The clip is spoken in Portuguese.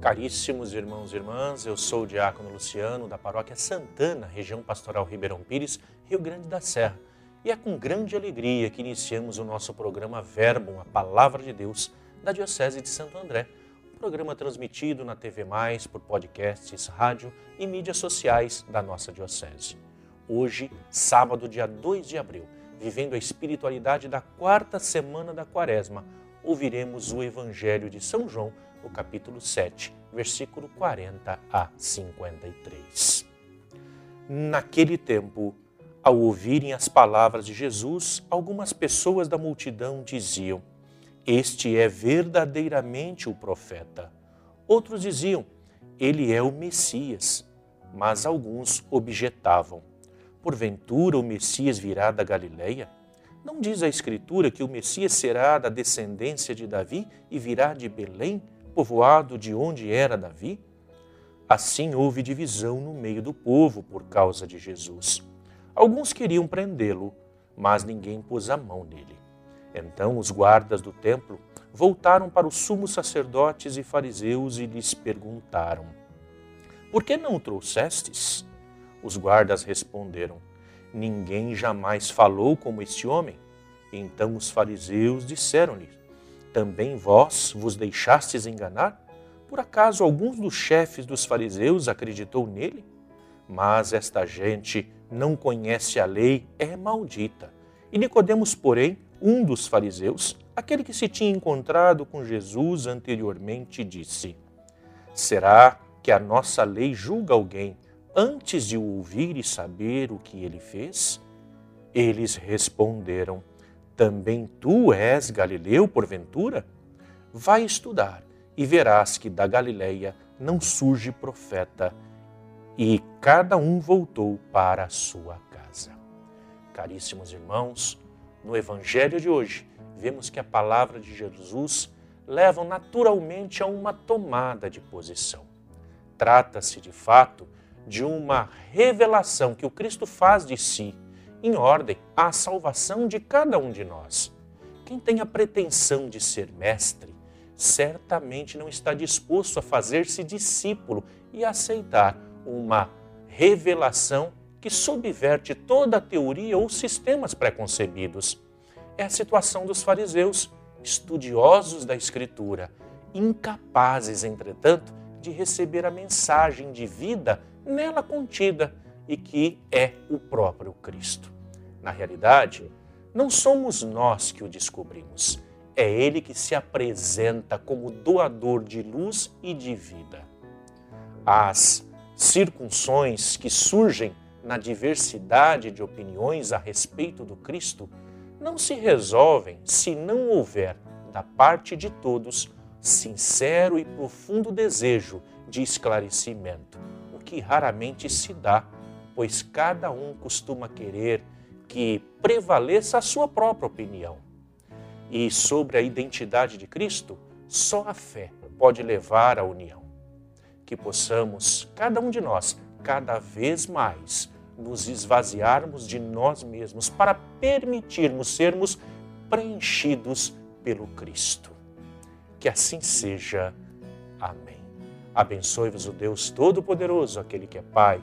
Caríssimos irmãos e irmãs, eu sou o Diácono Luciano da Paróquia Santana, região pastoral Ribeirão Pires, Rio Grande da Serra. E é com grande alegria que iniciamos o nosso programa Verbo, a Palavra de Deus, da Diocese de Santo André. Um programa transmitido na TV Mais, por podcasts, rádio e mídias sociais da nossa Diocese. Hoje, sábado, dia 2 de abril, vivendo a espiritualidade da quarta semana da Quaresma, ouviremos o Evangelho de São João no capítulo 7, versículo 40 a 53. Naquele tempo, ao ouvirem as palavras de Jesus, algumas pessoas da multidão diziam: Este é verdadeiramente o profeta. Outros diziam: Ele é o Messias. Mas alguns objetavam: Porventura o Messias virá da Galileia? Não diz a Escritura que o Messias será da descendência de Davi e virá de Belém, povoado de onde era Davi? Assim houve divisão no meio do povo por causa de Jesus. Alguns queriam prendê-lo, mas ninguém pôs a mão nele. Então os guardas do templo voltaram para os sumos sacerdotes e fariseus e lhes perguntaram: Por que não o trouxestes? Os guardas responderam: Ninguém jamais falou como este homem. Então os fariseus disseram-lhe: também vós vos deixastes enganar? Por acaso alguns dos chefes dos fariseus acreditou nele? Mas esta gente não conhece a lei, é maldita. E Nicodemos, porém, um dos fariseus, aquele que se tinha encontrado com Jesus anteriormente, disse: Será que a nossa lei julga alguém antes de ouvir e saber o que ele fez? Eles responderam: também tu és Galileu, porventura? Vai estudar e verás que da Galileia não surge profeta. E cada um voltou para a sua casa. Caríssimos irmãos, no Evangelho de hoje, vemos que a palavra de Jesus leva naturalmente a uma tomada de posição. Trata-se, de fato, de uma revelação que o Cristo faz de si em ordem à salvação de cada um de nós. Quem tem a pretensão de ser mestre, certamente não está disposto a fazer-se discípulo e aceitar uma revelação que subverte toda a teoria ou sistemas preconcebidos. É a situação dos fariseus, estudiosos da Escritura, incapazes, entretanto, de receber a mensagem de vida nela contida e que é o próprio Cristo. Na realidade, não somos nós que o descobrimos, é Ele que se apresenta como doador de luz e de vida. As circunções que surgem na diversidade de opiniões a respeito do Cristo não se resolvem se não houver, da parte de todos, sincero e profundo desejo de esclarecimento, o que raramente se dá pois cada um costuma querer que prevaleça a sua própria opinião. E sobre a identidade de Cristo, só a fé pode levar à união. Que possamos, cada um de nós, cada vez mais, nos esvaziarmos de nós mesmos para permitirmos sermos preenchidos pelo Cristo. Que assim seja. Amém. Abençoe-vos o Deus Todo-Poderoso, aquele que é Pai